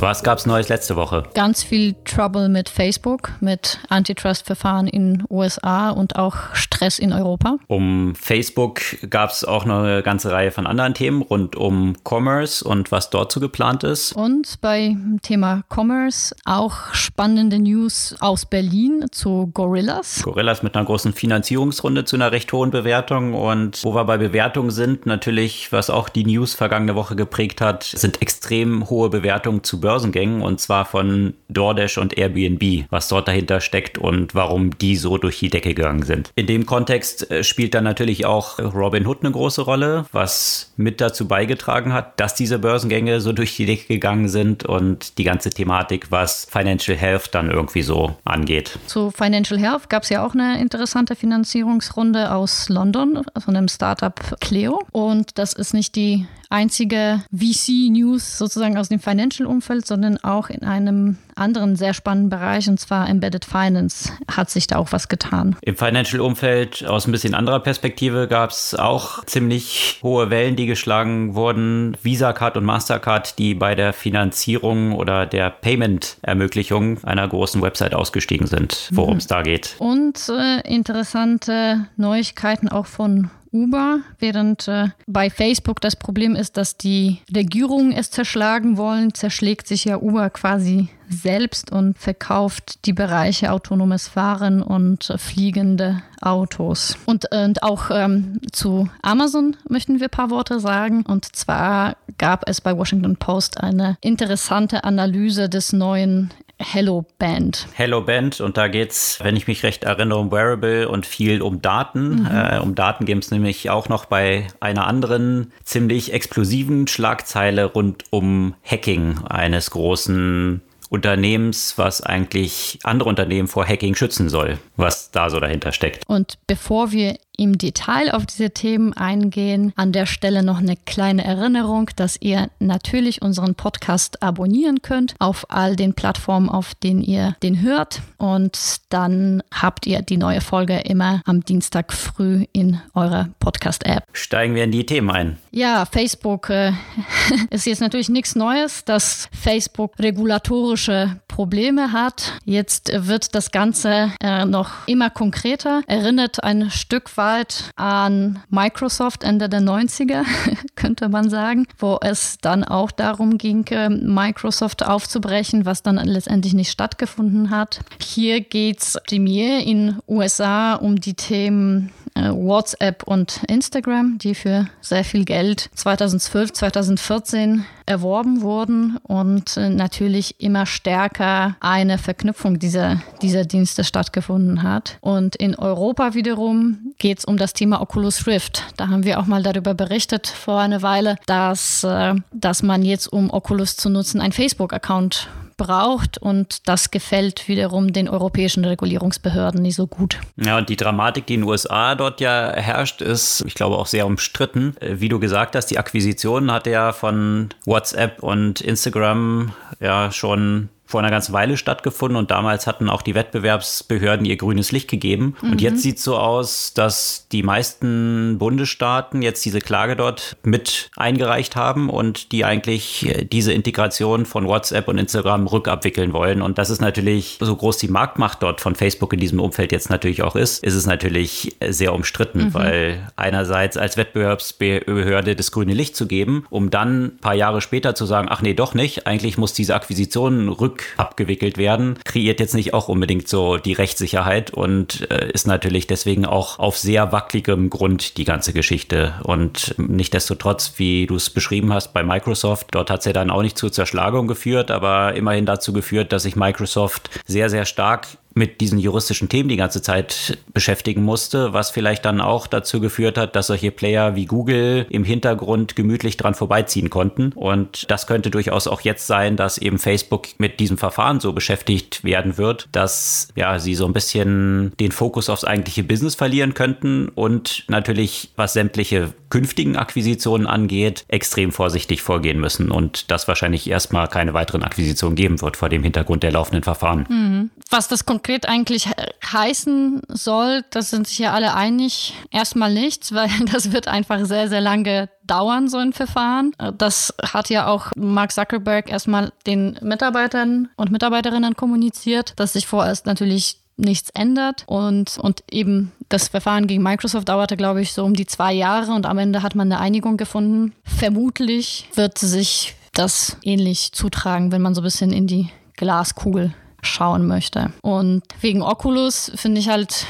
Was gab's Neues letzte Woche? Ganz viel Trouble mit Facebook, mit Antitrust-Verfahren in USA und auch Stress in Europa. Um Facebook gab es auch noch eine ganze Reihe von anderen Themen rund um Commerce und was dort so geplant ist. Und bei Thema Commerce auch spannende News aus Berlin zu Gorillas. Gorillas mit einer großen Finanzierungsrunde zu einer recht hohen Bewertung. Und wo wir bei Bewertungen sind, natürlich, was auch die News vergangene Woche geprägt hat, sind extrem hohe Bewertungen zu Börsengängen und zwar von DoorDash und Airbnb, was dort dahinter steckt und warum die so durch die Decke gegangen sind. In dem Kontext äh, spielt dann natürlich auch Robinhood eine große Rolle, was mit dazu beigetragen hat, dass diese Börsengänge so durch die Decke gegangen sind und die ganze Thematik, was Financial Health dann irgendwie so angeht. Zu Financial Health gab es ja auch eine interessante Finanzierungsrunde aus London von dem Startup Cleo und das ist nicht die einzige VC-News sozusagen aus dem Financial-Umfeld, sondern auch in einem anderen sehr spannenden Bereich, und zwar Embedded Finance, hat sich da auch was getan. Im Financial-Umfeld aus ein bisschen anderer Perspektive gab es auch ziemlich hohe Wellen, die geschlagen wurden. Visa Card und Mastercard, die bei der Finanzierung oder der Payment-Ermöglichung einer großen Website ausgestiegen sind, worum es mhm. da geht. Und äh, interessante Neuigkeiten auch von Uber, während äh, bei Facebook das Problem ist, dass die Regierungen es zerschlagen wollen, zerschlägt sich ja Uber quasi selbst und verkauft die Bereiche autonomes Fahren und äh, fliegende Autos. Und, äh, und auch ähm, zu Amazon möchten wir ein paar Worte sagen. Und zwar gab es bei Washington Post eine interessante Analyse des neuen Hello Band. Hello Band und da geht es, wenn ich mich recht erinnere, um Wearable und viel um Daten. Mhm. Äh, um Daten geht es nämlich auch noch bei einer anderen ziemlich explosiven Schlagzeile rund um Hacking eines großen Unternehmens, was eigentlich andere Unternehmen vor Hacking schützen soll, was da so dahinter steckt. Und bevor wir im Detail auf diese Themen eingehen. An der Stelle noch eine kleine Erinnerung, dass ihr natürlich unseren Podcast abonnieren könnt auf all den Plattformen, auf denen ihr den hört. Und dann habt ihr die neue Folge immer am Dienstag früh in eurer Podcast-App. Steigen wir in die Themen ein. Ja, Facebook äh, ist jetzt natürlich nichts Neues, dass Facebook regulatorische Probleme hat. Jetzt wird das Ganze äh, noch immer konkreter. Erinnert ein Stück weit an Microsoft Ende der 90er, könnte man sagen, wo es dann auch darum ging, ähm, Microsoft aufzubrechen, was dann letztendlich nicht stattgefunden hat. Hier geht es primär in USA um die Themen äh, WhatsApp und Instagram, die für sehr viel Geld 2012, 2014 erworben wurden und äh, natürlich immer stärker eine Verknüpfung dieser, dieser Dienste stattgefunden hat. Und in Europa wiederum geht es um das Thema Oculus Rift. Da haben wir auch mal darüber berichtet vor einer Weile, dass, äh, dass man jetzt, um Oculus zu nutzen, einen Facebook-Account braucht und das gefällt wiederum den europäischen Regulierungsbehörden nicht so gut. Ja, und die Dramatik, die in den USA dort ja herrscht, ist, ich glaube, auch sehr umstritten. Äh, wie du gesagt hast, die Akquisition hat ja von WhatsApp und Instagram ja schon vor einer ganzen Weile stattgefunden und damals hatten auch die Wettbewerbsbehörden ihr grünes Licht gegeben. Mhm. Und jetzt sieht es so aus, dass die meisten Bundesstaaten jetzt diese Klage dort mit eingereicht haben und die eigentlich äh, diese Integration von WhatsApp und Instagram rückabwickeln wollen. Und das ist natürlich, so groß die Marktmacht dort von Facebook in diesem Umfeld jetzt natürlich auch ist, ist es natürlich sehr umstritten, mhm. weil einerseits als Wettbewerbsbehörde das grüne Licht zu geben, um dann ein paar Jahre später zu sagen, ach nee, doch nicht, eigentlich muss diese Akquisition rück abgewickelt werden, kreiert jetzt nicht auch unbedingt so die Rechtssicherheit und äh, ist natürlich deswegen auch auf sehr wackeligem Grund die ganze Geschichte. Und nichtdestotrotz, wie du es beschrieben hast bei Microsoft, dort hat es ja dann auch nicht zur Zerschlagung geführt, aber immerhin dazu geführt, dass sich Microsoft sehr, sehr stark mit diesen juristischen Themen die ganze Zeit beschäftigen musste, was vielleicht dann auch dazu geführt hat, dass solche Player wie Google im Hintergrund gemütlich dran vorbeiziehen konnten. Und das könnte durchaus auch jetzt sein, dass eben Facebook mit diesem Verfahren so beschäftigt werden wird, dass ja sie so ein bisschen den Fokus aufs eigentliche Business verlieren könnten und natürlich, was sämtliche künftigen Akquisitionen angeht, extrem vorsichtig vorgehen müssen und das wahrscheinlich erstmal keine weiteren Akquisitionen geben wird vor dem Hintergrund der laufenden Verfahren. Mhm. Was das konkret eigentlich heißen soll, das sind sich ja alle einig. Erstmal nichts, weil das wird einfach sehr, sehr lange dauern, so ein Verfahren. Das hat ja auch Mark Zuckerberg erstmal den Mitarbeitern und Mitarbeiterinnen kommuniziert, dass sich vorerst natürlich nichts ändert. Und, und eben das Verfahren gegen Microsoft dauerte, glaube ich, so um die zwei Jahre und am Ende hat man eine Einigung gefunden. Vermutlich wird sich das ähnlich zutragen, wenn man so ein bisschen in die Glaskugel schauen möchte. Und wegen Oculus finde ich halt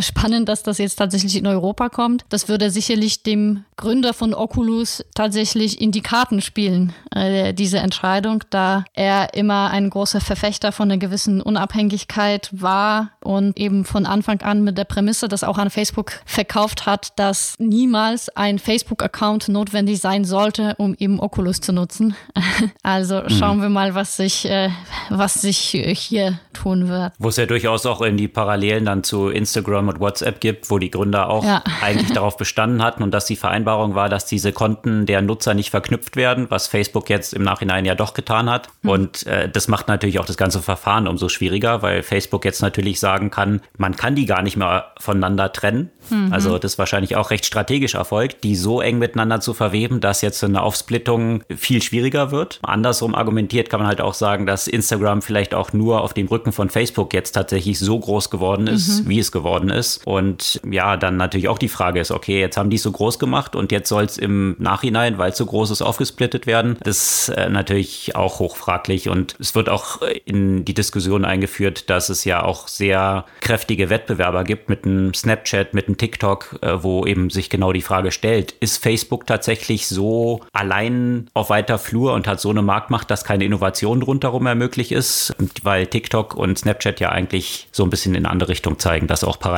spannend, dass das jetzt tatsächlich in Europa kommt. Das würde sicherlich dem Gründer von Oculus tatsächlich in die Karten spielen, äh, diese Entscheidung, da er immer ein großer Verfechter von einer gewissen Unabhängigkeit war und eben von Anfang an mit der Prämisse, dass auch an Facebook verkauft hat, dass niemals ein Facebook-Account notwendig sein sollte, um eben Oculus zu nutzen. also mhm. schauen wir mal, was sich, äh, was sich hier tun wird. Wo es ja durchaus auch in die Parallelen dann zu Instagram Instagram und WhatsApp gibt, wo die Gründer auch ja. eigentlich darauf bestanden hatten und dass die Vereinbarung war, dass diese Konten der Nutzer nicht verknüpft werden, was Facebook jetzt im Nachhinein ja doch getan hat. Mhm. Und äh, das macht natürlich auch das ganze Verfahren umso schwieriger, weil Facebook jetzt natürlich sagen kann, man kann die gar nicht mehr voneinander trennen. Mhm. Also das ist wahrscheinlich auch recht strategisch erfolgt, die so eng miteinander zu verweben, dass jetzt eine Aufsplittung viel schwieriger wird. Andersrum argumentiert kann man halt auch sagen, dass Instagram vielleicht auch nur auf dem Rücken von Facebook jetzt tatsächlich so groß geworden ist, mhm. wie es geworden ist. Und ja, dann natürlich auch die Frage ist, okay, jetzt haben die es so groß gemacht und jetzt soll es im Nachhinein, weil es so groß ist, aufgesplittet werden. Das ist äh, natürlich auch hochfraglich und es wird auch in die Diskussion eingeführt, dass es ja auch sehr kräftige Wettbewerber gibt mit einem Snapchat, mit einem TikTok, äh, wo eben sich genau die Frage stellt, ist Facebook tatsächlich so allein auf weiter Flur und hat so eine Marktmacht, dass keine Innovation rundherum mehr möglich ist, weil TikTok und Snapchat ja eigentlich so ein bisschen in eine andere Richtung zeigen, dass auch parallel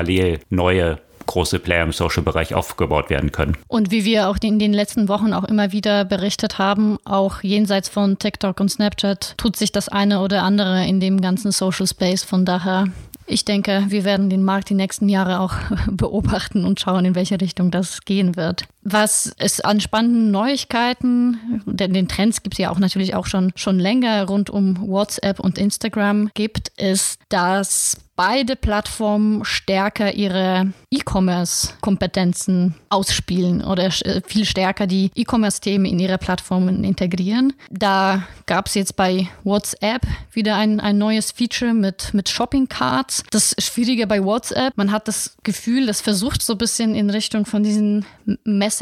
neue große Player im Social-Bereich aufgebaut werden können. Und wie wir auch in den letzten Wochen auch immer wieder berichtet haben, auch jenseits von TikTok und Snapchat tut sich das eine oder andere in dem ganzen Social Space. Von daher ich denke, wir werden den Markt die nächsten Jahre auch beobachten und schauen, in welche Richtung das gehen wird. Was es an spannenden Neuigkeiten, denn den Trends gibt es ja auch natürlich auch schon, schon länger rund um WhatsApp und Instagram gibt, ist, dass beide Plattformen stärker ihre E-Commerce-Kompetenzen ausspielen oder äh, viel stärker die E-Commerce-Themen in ihre Plattformen integrieren. Da gab es jetzt bei WhatsApp wieder ein, ein neues Feature mit, mit Shopping-Cards. Das Schwierige bei WhatsApp, man hat das Gefühl, das versucht so ein bisschen in Richtung von diesen Messenger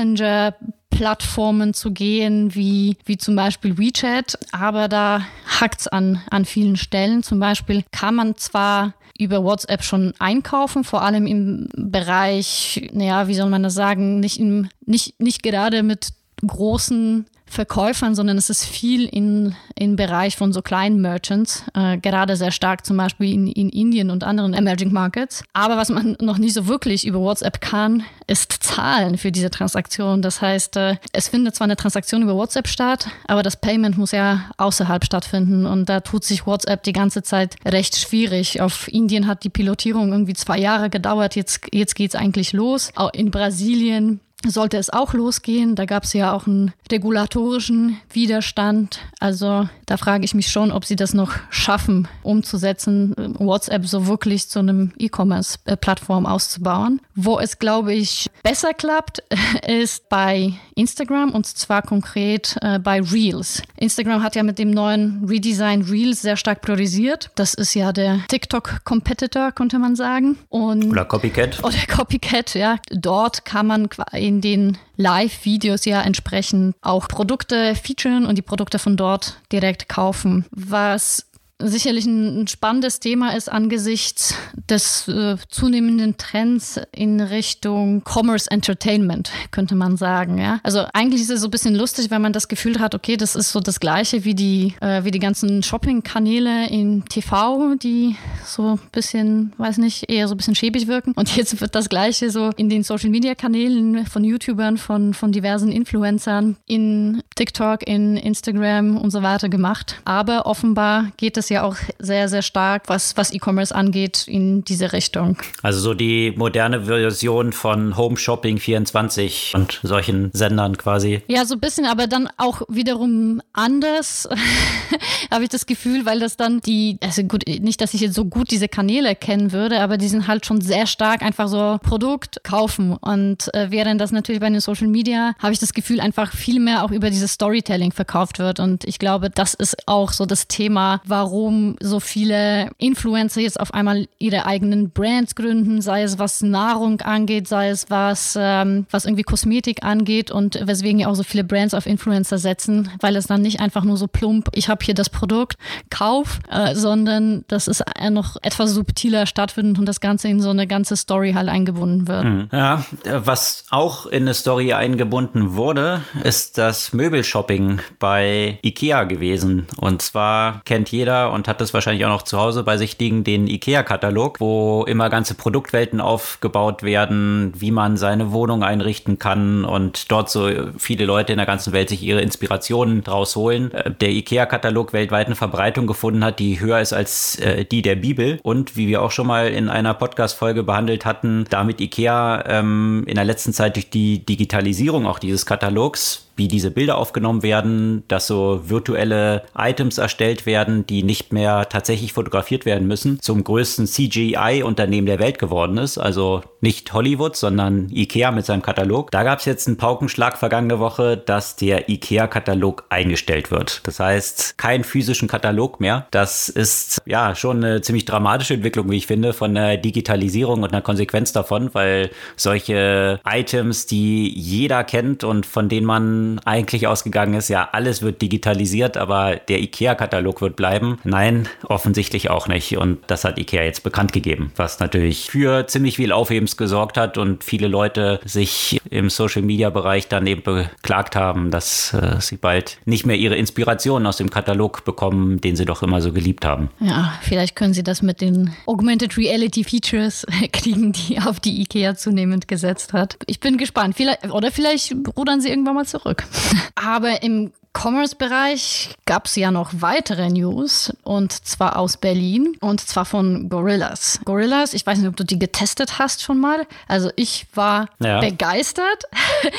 Plattformen zu gehen, wie, wie zum Beispiel WeChat, aber da hakt es an, an vielen Stellen. Zum Beispiel kann man zwar über WhatsApp schon einkaufen, vor allem im Bereich, naja, wie soll man das sagen, nicht, im, nicht, nicht gerade mit großen Verkäufern, sondern es ist viel in, im Bereich von so kleinen Merchants, äh, gerade sehr stark zum Beispiel in, in Indien und anderen Emerging Markets. Aber was man noch nicht so wirklich über WhatsApp kann, ist zahlen für diese Transaktion. Das heißt, äh, es findet zwar eine Transaktion über WhatsApp statt, aber das Payment muss ja außerhalb stattfinden und da tut sich WhatsApp die ganze Zeit recht schwierig. Auf Indien hat die Pilotierung irgendwie zwei Jahre gedauert, jetzt, jetzt geht es eigentlich los. Auch in Brasilien sollte es auch losgehen. Da gab es ja auch einen regulatorischen Widerstand. Also da frage ich mich schon, ob sie das noch schaffen, umzusetzen, WhatsApp so wirklich zu einem E-Commerce-Plattform auszubauen. Wo es, glaube ich, besser klappt, ist bei Instagram und zwar konkret äh, bei Reels. Instagram hat ja mit dem neuen Redesign Reels sehr stark priorisiert. Das ist ja der TikTok-Competitor, könnte man sagen. Und oder Copycat. Oder Copycat, ja. Dort kann man in den Live-Videos ja entsprechend auch Produkte featuren und die Produkte von dort direkt kaufen. Was sicherlich ein spannendes Thema ist angesichts des äh, zunehmenden Trends in Richtung Commerce Entertainment, könnte man sagen. Ja? Also eigentlich ist es so ein bisschen lustig, wenn man das Gefühl hat, okay, das ist so das Gleiche wie die, äh, wie die ganzen Shopping-Kanäle in TV, die so ein bisschen, weiß nicht, eher so ein bisschen schäbig wirken. Und jetzt wird das Gleiche so in den Social-Media-Kanälen von YouTubern, von, von diversen Influencern in TikTok, in Instagram und so weiter gemacht. Aber offenbar geht es es ja auch sehr, sehr stark, was, was E-Commerce angeht, in diese Richtung. Also so die moderne Version von Home Shopping 24 und solchen Sendern quasi. Ja, so ein bisschen, aber dann auch wiederum anders, habe ich das Gefühl, weil das dann die, also gut, nicht, dass ich jetzt so gut diese Kanäle kennen würde, aber die sind halt schon sehr stark einfach so Produkt kaufen. Und äh, während das natürlich bei den Social Media, habe ich das Gefühl, einfach viel mehr auch über dieses Storytelling verkauft wird. Und ich glaube, das ist auch so das Thema, warum warum so viele Influencer jetzt auf einmal ihre eigenen Brands gründen, sei es was Nahrung angeht, sei es was, ähm, was irgendwie Kosmetik angeht und weswegen ja auch so viele Brands auf Influencer setzen, weil es dann nicht einfach nur so plump, ich habe hier das Produkt, kauf, äh, sondern dass es noch etwas subtiler stattfindet und das Ganze in so eine ganze Story halt eingebunden wird. Mhm. Ja, was auch in eine Story eingebunden wurde, ist das Möbelshopping bei Ikea gewesen. Und zwar kennt jeder und hat das wahrscheinlich auch noch zu Hause bei sich liegen, den IKEA-Katalog, wo immer ganze Produktwelten aufgebaut werden, wie man seine Wohnung einrichten kann und dort so viele Leute in der ganzen Welt sich ihre Inspirationen draus holen. Äh, der IKEA-Katalog weltweit eine Verbreitung gefunden hat, die höher ist als äh, die der Bibel und wie wir auch schon mal in einer Podcast-Folge behandelt hatten, damit IKEA ähm, in der letzten Zeit durch die Digitalisierung auch dieses Katalogs wie diese Bilder aufgenommen werden, dass so virtuelle Items erstellt werden, die nicht mehr tatsächlich fotografiert werden müssen, zum größten CGI-Unternehmen der Welt geworden ist. Also nicht Hollywood, sondern IKEA mit seinem Katalog. Da gab es jetzt einen Paukenschlag vergangene Woche, dass der IKEA-Katalog eingestellt wird. Das heißt, kein physischen Katalog mehr. Das ist ja schon eine ziemlich dramatische Entwicklung, wie ich finde, von der Digitalisierung und einer Konsequenz davon, weil solche Items, die jeder kennt und von denen man eigentlich ausgegangen ist, ja, alles wird digitalisiert, aber der IKEA-Katalog wird bleiben. Nein, offensichtlich auch nicht. Und das hat IKEA jetzt bekannt gegeben, was natürlich für ziemlich viel Aufhebens gesorgt hat und viele Leute sich im Social-Media-Bereich dann eben beklagt haben, dass äh, sie bald nicht mehr ihre Inspirationen aus dem Katalog bekommen, den sie doch immer so geliebt haben. Ja, vielleicht können sie das mit den Augmented Reality Features kriegen, die auf die IKEA zunehmend gesetzt hat. Ich bin gespannt. Vielleicht, oder vielleicht rudern sie irgendwann mal zurück. Aber im Commerce-Bereich gab es ja noch weitere News und zwar aus Berlin und zwar von Gorillas. Gorillas, ich weiß nicht, ob du die getestet hast schon mal. Also ich war ja. begeistert,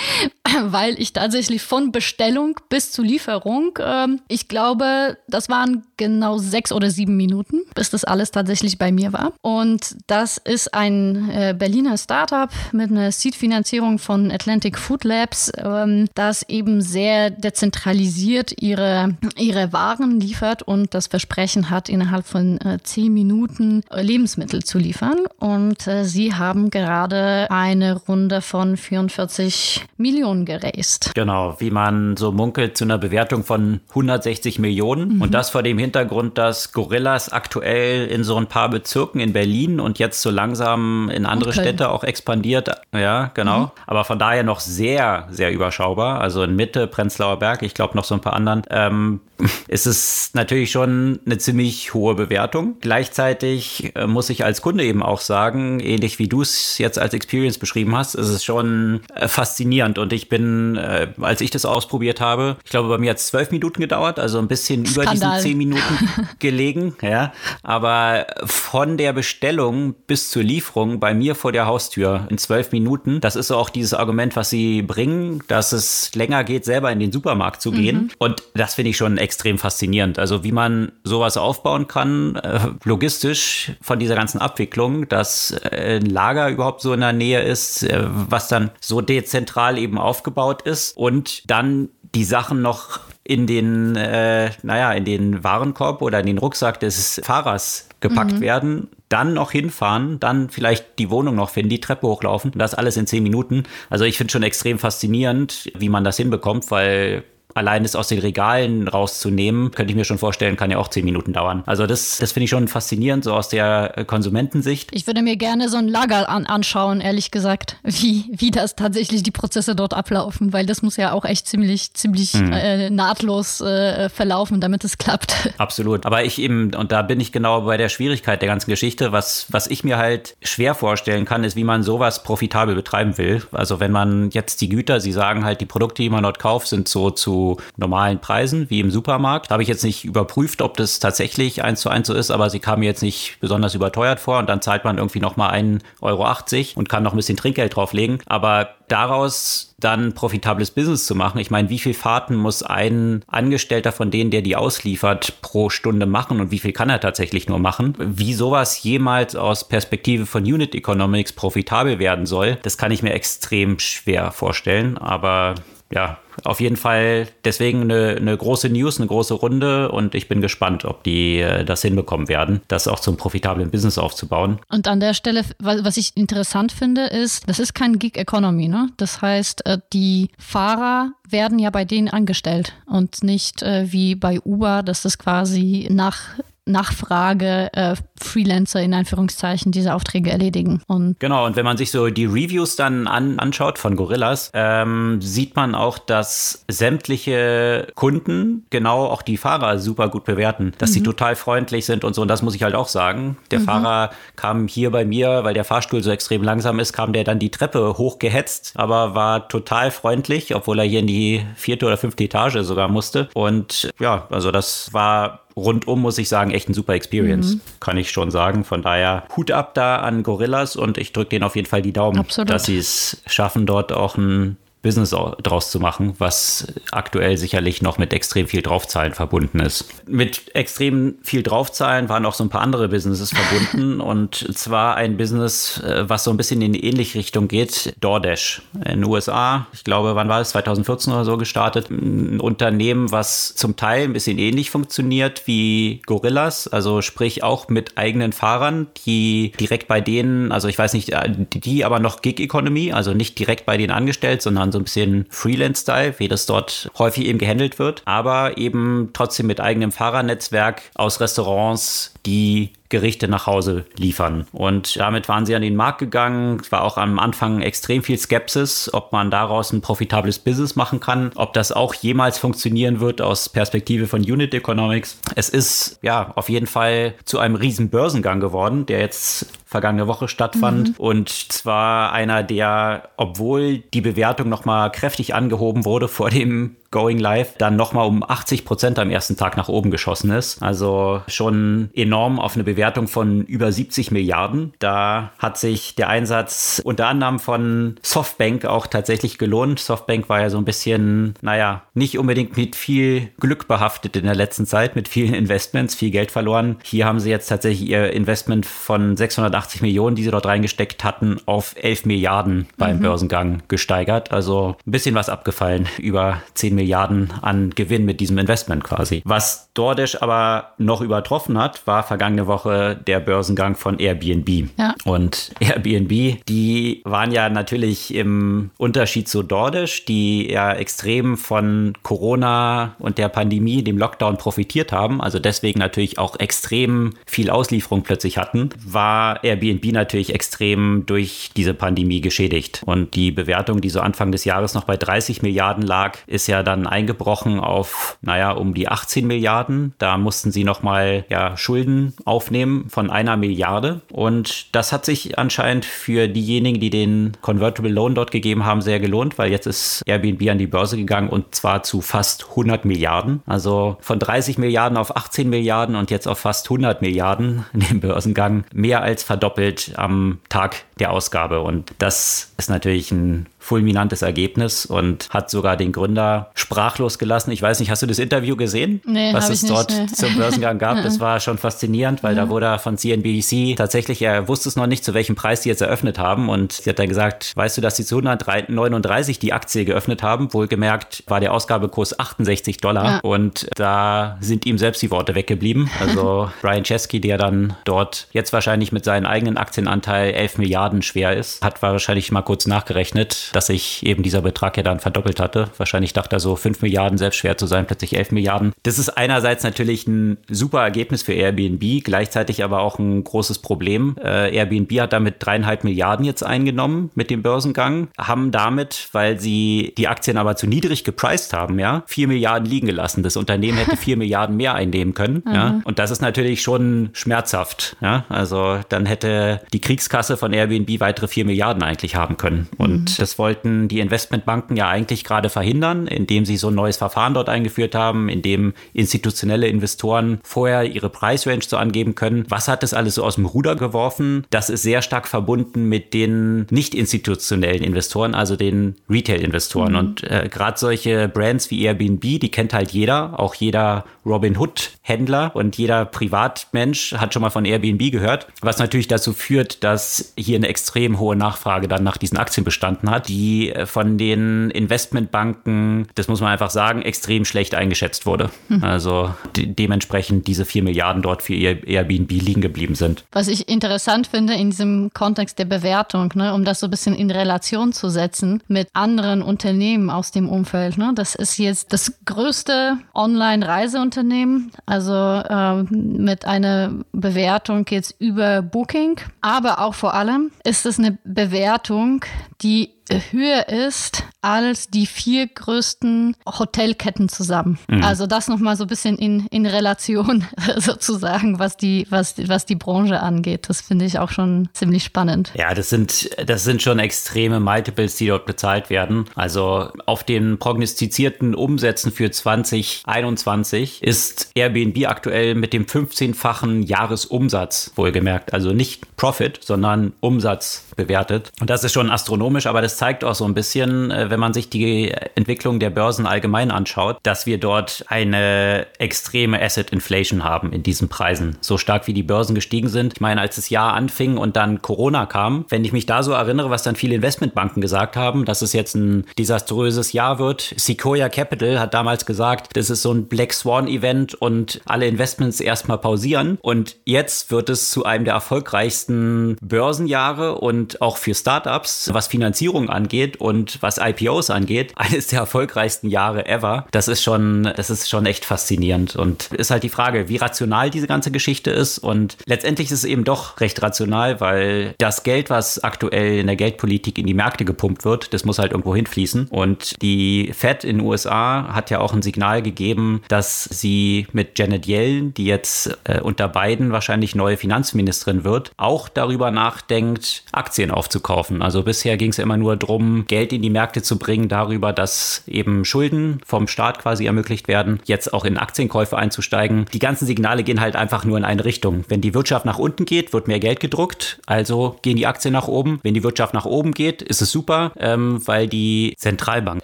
weil ich tatsächlich von Bestellung bis zu Lieferung, ähm, ich glaube, das waren genau sechs oder sieben Minuten, bis das alles tatsächlich bei mir war. Und das ist ein äh, Berliner Startup mit einer Seed-Finanzierung von Atlantic Food Labs, ähm, das eben sehr dezentralisiert organisiert ihre, ihre Waren liefert und das Versprechen hat, innerhalb von äh, zehn Minuten äh, Lebensmittel zu liefern. Und äh, sie haben gerade eine Runde von 44 Millionen geraced. Genau, wie man so munkelt, zu einer Bewertung von 160 Millionen. Mhm. Und das vor dem Hintergrund, dass Gorillas aktuell in so ein paar Bezirken in Berlin und jetzt so langsam in andere Städte auch expandiert. Ja, genau. Mhm. Aber von daher noch sehr, sehr überschaubar. Also in Mitte, Prenzlauer Berg, ich glaube, noch so ein paar anderen, ähm, ist es natürlich schon eine ziemlich hohe Bewertung. Gleichzeitig äh, muss ich als Kunde eben auch sagen, ähnlich wie du es jetzt als Experience beschrieben hast, ist es schon äh, faszinierend. Und ich bin, äh, als ich das ausprobiert habe, ich glaube, bei mir hat es zwölf Minuten gedauert, also ein bisschen Skandal. über diesen zehn Minuten gelegen. Ja, aber von der Bestellung bis zur Lieferung bei mir vor der Haustür in zwölf Minuten, das ist auch dieses Argument, was sie bringen, dass es länger geht, selber in den Supermarkt zu gehen. Mhm gehen. Mhm. Und das finde ich schon extrem faszinierend. Also wie man sowas aufbauen kann, äh, logistisch von dieser ganzen Abwicklung, dass äh, ein Lager überhaupt so in der Nähe ist, äh, was dann so dezentral eben aufgebaut ist und dann die Sachen noch in den, äh, naja, in den Warenkorb oder in den Rucksack des Fahrers gepackt mhm. werden, dann noch hinfahren, dann vielleicht die Wohnung noch finden, die Treppe hochlaufen. Das alles in zehn Minuten. Also ich finde schon extrem faszinierend, wie man das hinbekommt, weil allein es aus den Regalen rauszunehmen, könnte ich mir schon vorstellen, kann ja auch zehn Minuten dauern. Also das, das finde ich schon faszinierend, so aus der Konsumentensicht. Ich würde mir gerne so ein Lager an, anschauen, ehrlich gesagt, wie, wie das tatsächlich die Prozesse dort ablaufen, weil das muss ja auch echt ziemlich, ziemlich hm. äh, nahtlos äh, verlaufen, damit es klappt. Absolut. Aber ich eben, und da bin ich genau bei der Schwierigkeit der ganzen Geschichte, was, was ich mir halt schwer vorstellen kann, ist, wie man sowas profitabel betreiben will. Also wenn man jetzt die Güter, Sie sagen halt, die Produkte, die man dort kauft, sind so zu normalen Preisen wie im Supermarkt. Habe ich jetzt nicht überprüft, ob das tatsächlich eins zu eins so ist, aber sie kam mir jetzt nicht besonders überteuert vor und dann zahlt man irgendwie nochmal 1,80 Euro und kann noch ein bisschen Trinkgeld drauflegen. Aber daraus dann profitables Business zu machen. Ich meine, wie viel Fahrten muss ein Angestellter von denen, der die ausliefert, pro Stunde machen und wie viel kann er tatsächlich nur machen? Wie sowas jemals aus Perspektive von Unit Economics profitabel werden soll, das kann ich mir extrem schwer vorstellen. Aber ja, auf jeden Fall deswegen eine, eine, große News, eine große Runde und ich bin gespannt, ob die äh, das hinbekommen werden, das auch zum profitablen Business aufzubauen. Und an der Stelle, was ich interessant finde, ist, das ist kein Gig Economy, ne? Das heißt, äh, die Fahrer werden ja bei denen angestellt und nicht äh, wie bei Uber, dass das quasi nach Nachfrage äh, Freelancer in Anführungszeichen diese Aufträge erledigen. Und genau, und wenn man sich so die Reviews dann an, anschaut von Gorillas, ähm, sieht man auch, dass sämtliche Kunden genau auch die Fahrer super gut bewerten, dass mhm. sie total freundlich sind und so. Und das muss ich halt auch sagen. Der mhm. Fahrer kam hier bei mir, weil der Fahrstuhl so extrem langsam ist, kam der dann die Treppe hochgehetzt, aber war total freundlich, obwohl er hier in die vierte oder fünfte Etage sogar musste. Und ja, also das war rundum, muss ich sagen, echt ein super Experience, mhm. kann ich schon sagen. Von daher Hut ab da an Gorillas und ich drücke denen auf jeden Fall die Daumen, Absolut. dass sie es schaffen, dort auch ein Business draus zu machen, was aktuell sicherlich noch mit extrem viel Draufzahlen verbunden ist. Mit extrem viel Draufzahlen waren auch so ein paar andere Businesses verbunden und zwar ein Business, äh, was so ein bisschen in die ähnliche Richtung geht, DoorDash in den USA. Ich glaube, wann war es? 2014 oder so gestartet. Ein Unternehmen, was zum Teil ein bisschen ähnlich funktioniert wie Gorillas, also sprich auch mit eigenen Fahrern, die direkt bei denen, also ich weiß nicht, äh, die aber noch Gig Economy, also nicht direkt bei denen angestellt, sondern so ein bisschen Freelance-Style, wie das dort häufig eben gehandelt wird, aber eben trotzdem mit eigenem Fahrernetzwerk aus Restaurants, die Gerichte nach Hause liefern. Und damit waren sie an den Markt gegangen. Es war auch am Anfang extrem viel Skepsis, ob man daraus ein profitables Business machen kann, ob das auch jemals funktionieren wird aus Perspektive von Unit Economics. Es ist ja auf jeden Fall zu einem riesen Börsengang geworden, der jetzt vergangene Woche stattfand. Mhm. Und zwar einer, der, obwohl die Bewertung nochmal kräftig angehoben wurde vor dem Going Live dann nochmal um 80 Prozent am ersten Tag nach oben geschossen ist. Also schon enorm auf eine Bewertung von über 70 Milliarden. Da hat sich der Einsatz unter anderem von Softbank auch tatsächlich gelohnt. Softbank war ja so ein bisschen, naja, nicht unbedingt mit viel Glück behaftet in der letzten Zeit, mit vielen Investments, viel Geld verloren. Hier haben sie jetzt tatsächlich ihr Investment von 680 Millionen, die sie dort reingesteckt hatten, auf 11 Milliarden beim mhm. Börsengang gesteigert. Also ein bisschen was abgefallen, über 10 Milliarden an Gewinn mit diesem Investment quasi. Was DoorDash aber noch übertroffen hat, war vergangene Woche der Börsengang von Airbnb. Ja. Und Airbnb, die waren ja natürlich im Unterschied zu DoorDash, die ja extrem von Corona und der Pandemie, dem Lockdown profitiert haben, also deswegen natürlich auch extrem viel Auslieferung plötzlich hatten, war Airbnb natürlich extrem durch diese Pandemie geschädigt. Und die Bewertung, die so Anfang des Jahres noch bei 30 Milliarden lag, ist ja dann eingebrochen auf, naja, um die 18 Milliarden. Da mussten sie nochmal ja, Schulden aufnehmen von einer Milliarde. Und das hat sich anscheinend für diejenigen, die den Convertible Loan dort gegeben haben, sehr gelohnt, weil jetzt ist Airbnb an die Börse gegangen und zwar zu fast 100 Milliarden. Also von 30 Milliarden auf 18 Milliarden und jetzt auf fast 100 Milliarden in dem Börsengang. Mehr als verdoppelt am Tag der Ausgabe. Und das ist natürlich ein fulminantes Ergebnis und hat sogar den Gründer sprachlos gelassen. Ich weiß nicht, hast du das Interview gesehen, nee, was es dort nicht, zum Börsengang gab? Das war schon faszinierend, weil ja. da wurde er von CNBC tatsächlich, er wusste es noch nicht, zu welchem Preis sie jetzt eröffnet haben. Und sie hat dann gesagt, weißt du, dass sie zu 139 die Aktie geöffnet haben? Wohlgemerkt war der Ausgabekurs 68 Dollar ja. und da sind ihm selbst die Worte weggeblieben. Also Brian Chesky, der dann dort jetzt wahrscheinlich mit seinem eigenen Aktienanteil 11 Milliarden schwer ist, hat wahrscheinlich mal kurz nachgerechnet, dass sich eben dieser Betrag ja dann verdoppelt hatte. Wahrscheinlich dachte er so, so 5 Milliarden selbst schwer zu sein, plötzlich 11 Milliarden. Das ist einerseits natürlich ein super Ergebnis für Airbnb, gleichzeitig aber auch ein großes Problem. Äh, Airbnb hat damit dreieinhalb Milliarden jetzt eingenommen mit dem Börsengang, haben damit, weil sie die Aktien aber zu niedrig gepreist haben, ja, 4 Milliarden liegen gelassen. Das Unternehmen hätte 4 Milliarden mehr einnehmen können, ja. Und das ist natürlich schon schmerzhaft, ja. Also dann hätte die Kriegskasse von Airbnb weitere 4 Milliarden eigentlich haben können. Und mhm. das wollten die Investmentbanken ja eigentlich gerade verhindern, indem sie so ein neues Verfahren dort eingeführt haben, in dem institutionelle Investoren vorher ihre Preisrange so angeben können. Was hat das alles so aus dem Ruder geworfen? Das ist sehr stark verbunden mit den nicht institutionellen Investoren, also den Retail-Investoren. Mhm. Und äh, gerade solche Brands wie Airbnb, die kennt halt jeder, auch jeder Robin Hood-Händler und jeder Privatmensch hat schon mal von Airbnb gehört, was natürlich dazu führt, dass hier eine extrem hohe Nachfrage dann nach diesen Aktien bestanden hat, die äh, von den Investmentbanken, das muss man einfach sagen, extrem schlecht eingeschätzt wurde. Mhm. Also de dementsprechend diese vier Milliarden dort für Airbnb liegen geblieben sind. Was ich interessant finde in diesem Kontext der Bewertung, ne, um das so ein bisschen in Relation zu setzen mit anderen Unternehmen aus dem Umfeld. Ne? Das ist jetzt das größte Online-Reiseunternehmen, also äh, mit einer Bewertung jetzt über Booking, aber auch vor allem ist es eine Bewertung, die höher ist als die vier größten Hotelketten zusammen. Mhm. Also das nochmal so ein bisschen in, in Relation sozusagen, was die, was, was die Branche angeht. Das finde ich auch schon ziemlich spannend. Ja, das sind, das sind schon extreme Multiples, die dort bezahlt werden. Also auf den prognostizierten Umsätzen für 2021 ist Airbnb aktuell mit dem 15-fachen Jahresumsatz wohlgemerkt. Also nicht Profit, sondern Umsatz bewertet. Und das ist schon astronomisch, aber das zeigt auch so ein bisschen, äh, wenn man sich die Entwicklung der Börsen allgemein anschaut, dass wir dort eine extreme Asset Inflation haben in diesen Preisen. So stark wie die Börsen gestiegen sind. Ich meine, als das Jahr anfing und dann Corona kam, wenn ich mich da so erinnere, was dann viele Investmentbanken gesagt haben, dass es jetzt ein desaströses Jahr wird. Sequoia Capital hat damals gesagt, das ist so ein Black Swan Event und alle Investments erstmal pausieren. Und jetzt wird es zu einem der erfolgreichsten Börsenjahre und auch für Startups, was Finanzierung angeht und was IPOs angeht, eines der erfolgreichsten Jahre ever. Das ist schon, das ist schon echt faszinierend und ist halt die Frage, wie rational diese ganze Geschichte ist und letztendlich ist es eben doch recht rational, weil das Geld, was aktuell in der Geldpolitik in die Märkte gepumpt wird, das muss halt irgendwo hinfließen und die Fed in den USA hat ja auch ein Signal gegeben, dass sie mit Janet Yellen, die jetzt äh, unter Biden wahrscheinlich neue Finanzministerin wird, auch darüber nachdenkt, Aktien aufzukaufen. Also bisher ging es ja immer nur darum, Geld in die Märkte zu bringen, darüber, dass eben Schulden vom Staat quasi ermöglicht werden, jetzt auch in Aktienkäufe einzusteigen. Die ganzen Signale gehen halt einfach nur in eine Richtung. Wenn die Wirtschaft nach unten geht, wird mehr Geld gedruckt, also gehen die Aktien nach oben. Wenn die Wirtschaft nach oben geht, ist es super, ähm, weil die Zentralbank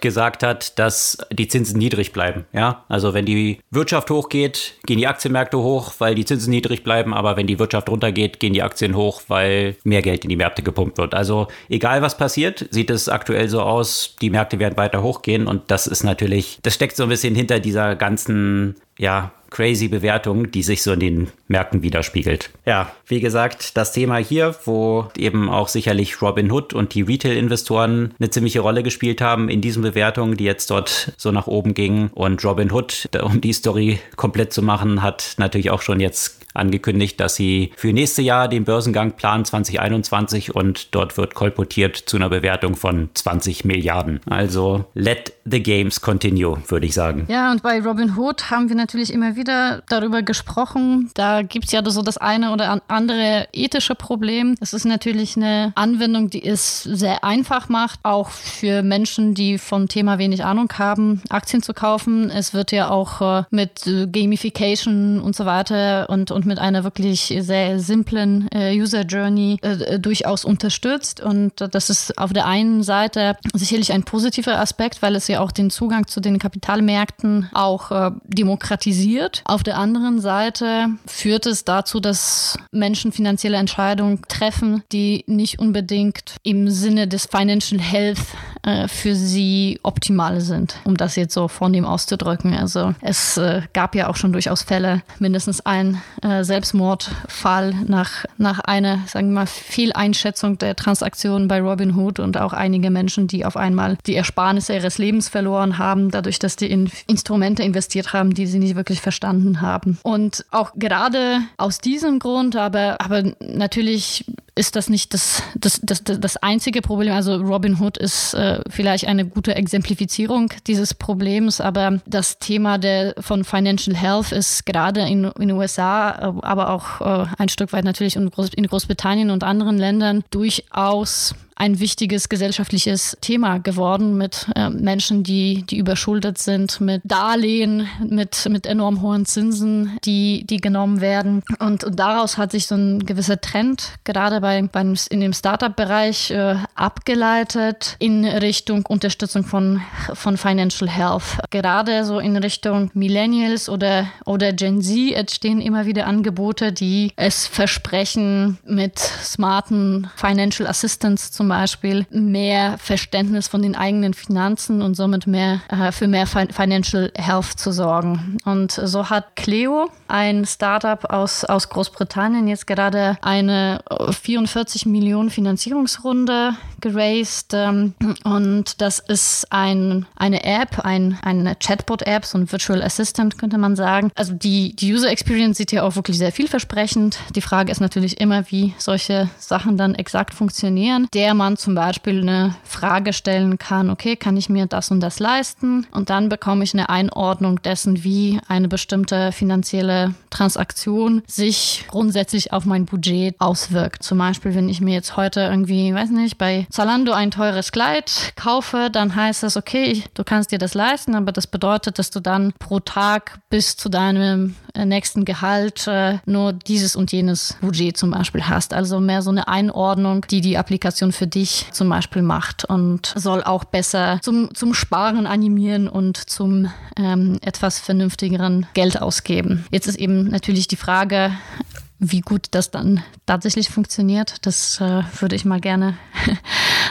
gesagt hat, dass die Zinsen niedrig bleiben. Ja, also wenn die Wirtschaft hochgeht, gehen die Aktienmärkte hoch, weil die Zinsen niedrig bleiben, aber wenn die Wirtschaft runtergeht, gehen die Aktien hoch, weil mehr Geld in die Märkte gepumpt wird. Also egal was passiert, sieht es aktuell so aus, die Märkte werden weiter hochgehen und das ist natürlich, das steckt so ein bisschen hinter dieser ganzen, ja, crazy Bewertung, die sich so in den Märkten widerspiegelt. Ja, wie gesagt, das Thema hier, wo eben auch sicherlich Robin Hood und die Retail-Investoren eine ziemliche Rolle gespielt haben in diesen Bewertungen, die jetzt dort so nach oben gingen. Und Robin Hood, um die Story komplett zu machen, hat natürlich auch schon jetzt angekündigt, dass sie für nächste Jahr den Börsengang planen 2021 und dort wird kolportiert zu einer Bewertung von 20 Milliarden. Also let the games continue, würde ich sagen. Ja, und bei Robin Hood haben wir natürlich immer wieder darüber gesprochen. Da gibt es ja so das eine oder andere ethische Problem. Es ist natürlich eine Anwendung, die es sehr einfach macht, auch für Menschen, die vom Thema wenig Ahnung haben, Aktien zu kaufen. Es wird ja auch äh, mit äh, Gamification und so weiter und, und mit einer wirklich sehr simplen äh, User Journey äh, durchaus unterstützt. Und das ist auf der einen Seite sicherlich ein positiver Aspekt, weil es ja auch den Zugang zu den Kapitalmärkten auch äh, demokratisiert. Auf der anderen Seite führt es dazu, dass Menschen finanzielle Entscheidungen treffen, die nicht unbedingt im Sinne des Financial Health äh, für sie optimal sind, um das jetzt so vornehm auszudrücken. Also es äh, gab ja auch schon durchaus Fälle, mindestens ein äh, Selbstmordfall nach, nach einer, sagen wir mal, Fehleinschätzung der Transaktionen bei Robinhood und auch einige Menschen, die auf einmal die Ersparnisse ihres Lebens verloren haben, dadurch, dass die in Instrumente investiert haben, die sie nicht wirklich verstanden haben. Und auch gerade aus diesem Grund, aber, aber natürlich ist das nicht das, das, das, das einzige Problem. Also Robin Hood ist äh, vielleicht eine gute Exemplifizierung dieses Problems, aber das Thema der, von Financial Health ist gerade in, den USA, äh, aber auch äh, ein Stück weit natürlich in, Groß, in Großbritannien und anderen Ländern durchaus ein wichtiges gesellschaftliches Thema geworden mit äh, Menschen, die, die überschuldet sind, mit Darlehen, mit, mit enorm hohen Zinsen, die, die genommen werden. Und, und daraus hat sich so ein gewisser Trend gerade bei, beim, in dem Startup-Bereich äh, abgeleitet in Richtung Unterstützung von, von Financial Health. Gerade so in Richtung Millennials oder, oder Gen Z entstehen immer wieder Angebote, die es versprechen, mit smarten Financial Assistance zum Beispiel mehr Verständnis von den eigenen Finanzen und somit mehr äh, für mehr Financial Health zu sorgen. Und so hat Cleo, ein Startup aus, aus Großbritannien, jetzt gerade eine 44 Millionen Finanzierungsrunde geraced. Ähm, und das ist ein, eine App, ein, eine Chatbot-App, so ein Virtual Assistant könnte man sagen. Also die, die User Experience sieht ja auch wirklich sehr vielversprechend. Die Frage ist natürlich immer, wie solche Sachen dann exakt funktionieren. Der man zum Beispiel eine Frage stellen kann, okay, kann ich mir das und das leisten? Und dann bekomme ich eine Einordnung dessen, wie eine bestimmte finanzielle Transaktion sich grundsätzlich auf mein Budget auswirkt. Zum Beispiel, wenn ich mir jetzt heute irgendwie, weiß nicht, bei Zalando ein teures Kleid kaufe, dann heißt das, okay, du kannst dir das leisten, aber das bedeutet, dass du dann pro Tag bis zu deinem äh, nächsten Gehalt äh, nur dieses und jenes Budget zum Beispiel hast. Also mehr so eine Einordnung, die die Applikation für dich zum Beispiel macht und soll auch besser zum, zum Sparen animieren und zum ähm, etwas vernünftigeren Geld ausgeben. Jetzt ist eben natürlich die Frage, wie gut das dann tatsächlich funktioniert, das äh, würde ich mal gerne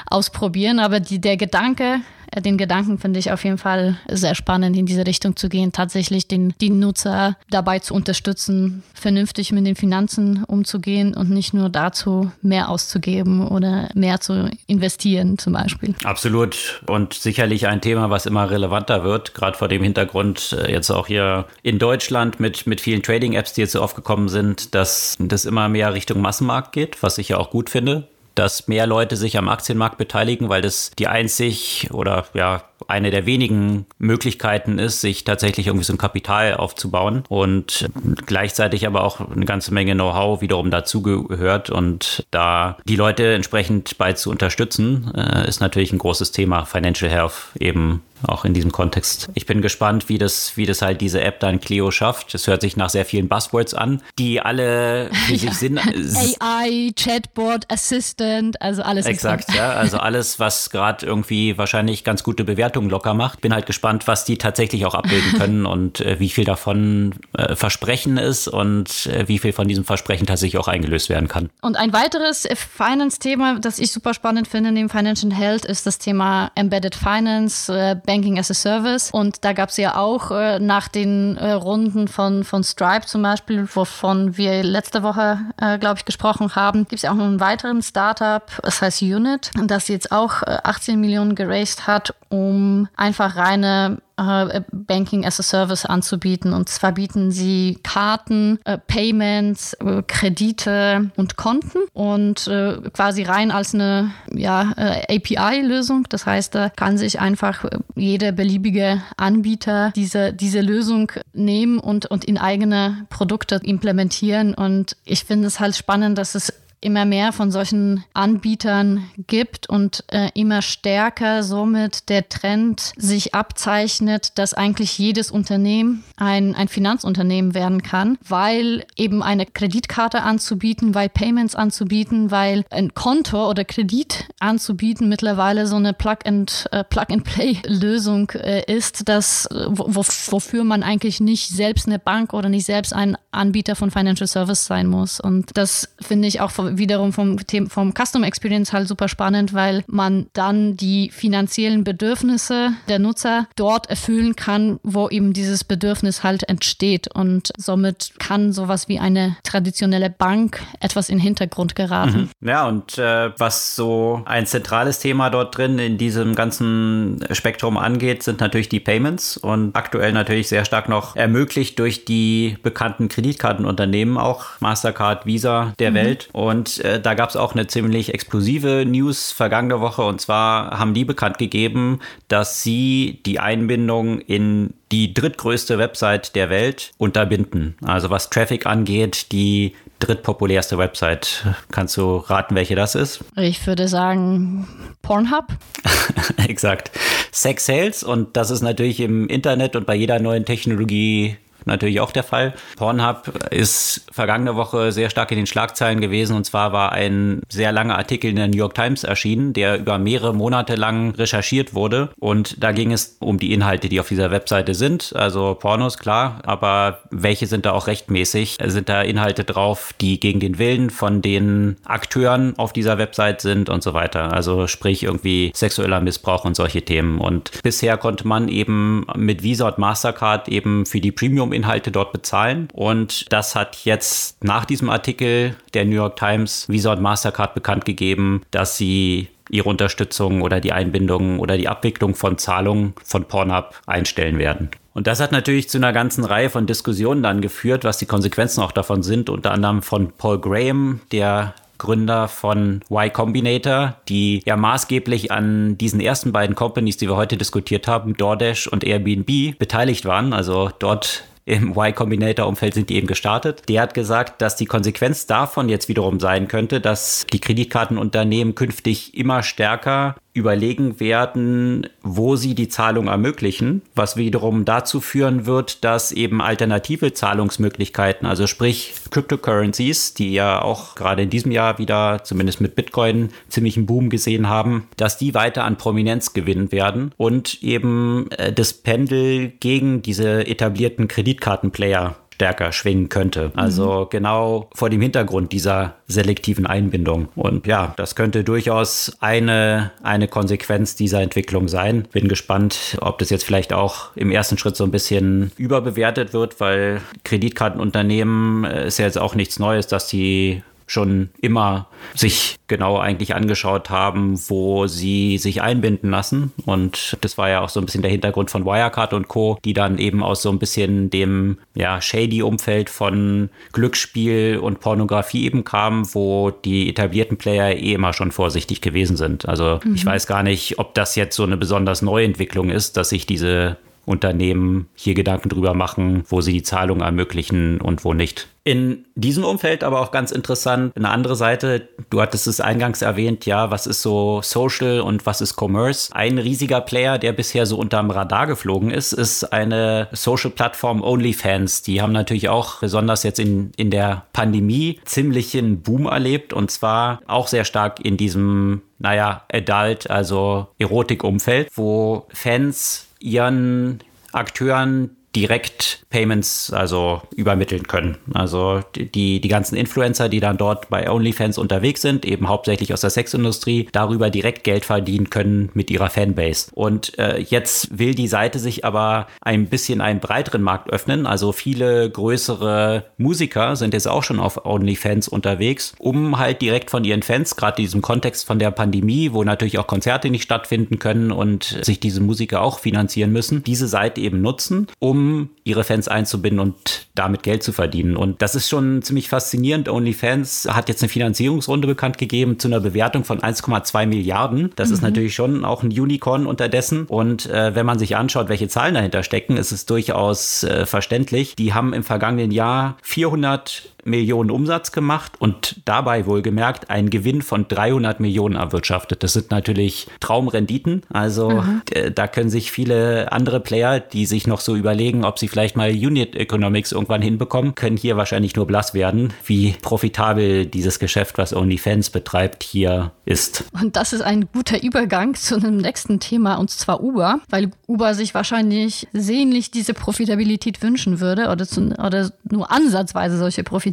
ausprobieren. Aber die, der Gedanke, den Gedanken finde ich auf jeden Fall sehr spannend, in diese Richtung zu gehen, tatsächlich den, die Nutzer dabei zu unterstützen, vernünftig mit den Finanzen umzugehen und nicht nur dazu, mehr auszugeben oder mehr zu investieren zum Beispiel. Absolut. Und sicherlich ein Thema, was immer relevanter wird, gerade vor dem Hintergrund äh, jetzt auch hier in Deutschland mit, mit vielen Trading-Apps, die jetzt so aufgekommen sind, dass das immer mehr Richtung Massenmarkt geht, was ich ja auch gut finde dass mehr Leute sich am Aktienmarkt beteiligen, weil das die einzig oder ja eine der wenigen Möglichkeiten ist, sich tatsächlich irgendwie so ein Kapital aufzubauen und gleichzeitig aber auch eine ganze Menge Know-how wiederum dazugehört und da die Leute entsprechend bei zu unterstützen, äh, ist natürlich ein großes Thema Financial Health eben auch in diesem Kontext. Ich bin gespannt, wie das, wie das halt diese App dann Clio schafft. Das hört sich nach sehr vielen Buzzwords an, die alle für sich sind. AI, Chatbot, Assistant, also alles. Exakt, ja. Also alles, was gerade irgendwie wahrscheinlich ganz gute Bewertungen locker macht. Bin halt gespannt, was die tatsächlich auch abbilden können und äh, wie viel davon äh, Versprechen ist und äh, wie viel von diesem Versprechen tatsächlich auch eingelöst werden kann. Und ein weiteres Finance-Thema, das ich super spannend finde in dem Financial Health, ist das Thema Embedded Finance, äh, Banking as a Service. Und da gab es ja auch äh, nach den äh, Runden von, von Stripe zum Beispiel, wovon wir letzte Woche, äh, glaube ich, gesprochen haben, gibt es ja auch noch einen weiteren Startup, das heißt Unit, das jetzt auch 18 äh, Millionen geraced hat, um einfach reine äh, Banking as a Service anzubieten. Und zwar bieten sie Karten, äh, Payments, äh, Kredite und Konten und äh, quasi rein als eine ja, äh, API-Lösung. Das heißt, da kann sich einfach jeder beliebige Anbieter diese, diese Lösung nehmen und, und in eigene Produkte implementieren. Und ich finde es halt spannend, dass es immer mehr von solchen Anbietern gibt und äh, immer stärker somit der Trend sich abzeichnet, dass eigentlich jedes Unternehmen ein, ein Finanzunternehmen werden kann, weil eben eine Kreditkarte anzubieten, weil Payments anzubieten, weil ein Konto oder Kredit anzubieten mittlerweile so eine Plug-and äh, Plug-and-Play-Lösung äh, ist, das, wo, wofür man eigentlich nicht selbst eine Bank oder nicht selbst ein Anbieter von Financial Service sein muss. Und das finde ich auch wiederum vom, vom Custom Experience halt super spannend, weil man dann die finanziellen Bedürfnisse der Nutzer dort erfüllen kann, wo eben dieses Bedürfnis halt entsteht. Und somit kann sowas wie eine traditionelle Bank etwas in den Hintergrund geraten. Mhm. Ja, und äh, was so ein zentrales Thema dort drin in diesem ganzen Spektrum angeht, sind natürlich die Payments und aktuell natürlich sehr stark noch ermöglicht durch die bekannten Kreditkartenunternehmen, auch Mastercard, Visa der mhm. Welt. Und äh, da gab es auch eine ziemlich explosive News vergangene Woche. Und zwar haben die bekannt gegeben, dass sie die Einbindung in die drittgrößte Website der Welt unterbinden. Also was Traffic angeht, die drittpopulärste Website. Kannst du raten, welche das ist? Ich würde sagen Pornhub. Exakt. Sex Sales und das ist natürlich im Internet und bei jeder neuen Technologie natürlich auch der Fall. Pornhub ist vergangene Woche sehr stark in den Schlagzeilen gewesen und zwar war ein sehr langer Artikel in der New York Times erschienen, der über mehrere Monate lang recherchiert wurde und da ging es um die Inhalte, die auf dieser Webseite sind. Also Pornos, klar, aber welche sind da auch rechtmäßig? Sind da Inhalte drauf, die gegen den Willen von den Akteuren auf dieser Website sind und so weiter? Also sprich irgendwie sexueller Missbrauch und solche Themen. Und bisher konnte man eben mit Visa und Mastercard eben für die Premium Inhalte dort bezahlen. Und das hat jetzt nach diesem Artikel der New York Times Visa und Mastercard bekannt gegeben, dass sie ihre Unterstützung oder die Einbindung oder die Abwicklung von Zahlungen von Pornhub einstellen werden. Und das hat natürlich zu einer ganzen Reihe von Diskussionen dann geführt, was die Konsequenzen auch davon sind, unter anderem von Paul Graham, der Gründer von Y Combinator, die ja maßgeblich an diesen ersten beiden Companies, die wir heute diskutiert haben, DoorDash und Airbnb, beteiligt waren. Also dort im Y Combinator-Umfeld sind die eben gestartet. Der hat gesagt, dass die Konsequenz davon jetzt wiederum sein könnte, dass die Kreditkartenunternehmen künftig immer stärker überlegen werden, wo sie die Zahlung ermöglichen, was wiederum dazu führen wird, dass eben alternative Zahlungsmöglichkeiten, also sprich Cryptocurrencies, die ja auch gerade in diesem Jahr wieder, zumindest mit Bitcoin, ziemlich einen Boom gesehen haben, dass die weiter an Prominenz gewinnen werden und eben äh, das Pendel gegen diese etablierten Kreditkartenplayer stärker schwingen könnte. Also mhm. genau vor dem Hintergrund dieser selektiven Einbindung. Und ja, das könnte durchaus eine, eine Konsequenz dieser Entwicklung sein. Bin gespannt, ob das jetzt vielleicht auch im ersten Schritt so ein bisschen überbewertet wird, weil Kreditkartenunternehmen äh, ist ja jetzt auch nichts Neues, dass sie schon immer sich genau eigentlich angeschaut haben, wo sie sich einbinden lassen. Und das war ja auch so ein bisschen der Hintergrund von Wirecard und Co., die dann eben aus so ein bisschen dem ja, shady Umfeld von Glücksspiel und Pornografie eben kamen, wo die etablierten Player eh immer schon vorsichtig gewesen sind. Also mhm. ich weiß gar nicht, ob das jetzt so eine besonders neue Entwicklung ist, dass sich diese Unternehmen hier Gedanken drüber machen, wo sie die Zahlung ermöglichen und wo nicht. In diesem Umfeld aber auch ganz interessant, eine andere Seite, du hattest es eingangs erwähnt, ja, was ist so Social und was ist Commerce? Ein riesiger Player, der bisher so unterm Radar geflogen ist, ist eine Social-Plattform OnlyFans. Die haben natürlich auch besonders jetzt in, in der Pandemie ziemlichen Boom erlebt und zwar auch sehr stark in diesem, naja, Adult, also Erotik-Umfeld, wo Fans ihren Akteuren direkt Payments also übermitteln können. Also die, die ganzen Influencer, die dann dort bei OnlyFans unterwegs sind, eben hauptsächlich aus der Sexindustrie, darüber direkt Geld verdienen können mit ihrer Fanbase. Und äh, jetzt will die Seite sich aber ein bisschen einen breiteren Markt öffnen. Also viele größere Musiker sind jetzt auch schon auf OnlyFans unterwegs, um halt direkt von ihren Fans, gerade in diesem Kontext von der Pandemie, wo natürlich auch Konzerte nicht stattfinden können und sich diese Musiker auch finanzieren müssen, diese Seite eben nutzen, um ihre Fans einzubinden und damit Geld zu verdienen. Und das ist schon ziemlich faszinierend. OnlyFans hat jetzt eine Finanzierungsrunde bekannt gegeben zu einer Bewertung von 1,2 Milliarden. Das mhm. ist natürlich schon auch ein Unicorn unterdessen. Und äh, wenn man sich anschaut, welche Zahlen dahinter stecken, ist es durchaus äh, verständlich. Die haben im vergangenen Jahr 400 Millionen Umsatz gemacht und dabei wohlgemerkt einen Gewinn von 300 Millionen erwirtschaftet. Das sind natürlich Traumrenditen. Also mhm. da können sich viele andere Player, die sich noch so überlegen, überlegen, ob sie vielleicht mal Unit Economics irgendwann hinbekommen, können hier wahrscheinlich nur blass werden, wie profitabel dieses Geschäft, was OnlyFans betreibt, hier ist. Und das ist ein guter Übergang zu einem nächsten Thema, und zwar Uber, weil Uber sich wahrscheinlich sehnlich diese Profitabilität wünschen würde oder, zu, oder nur ansatzweise solche Profitabilität.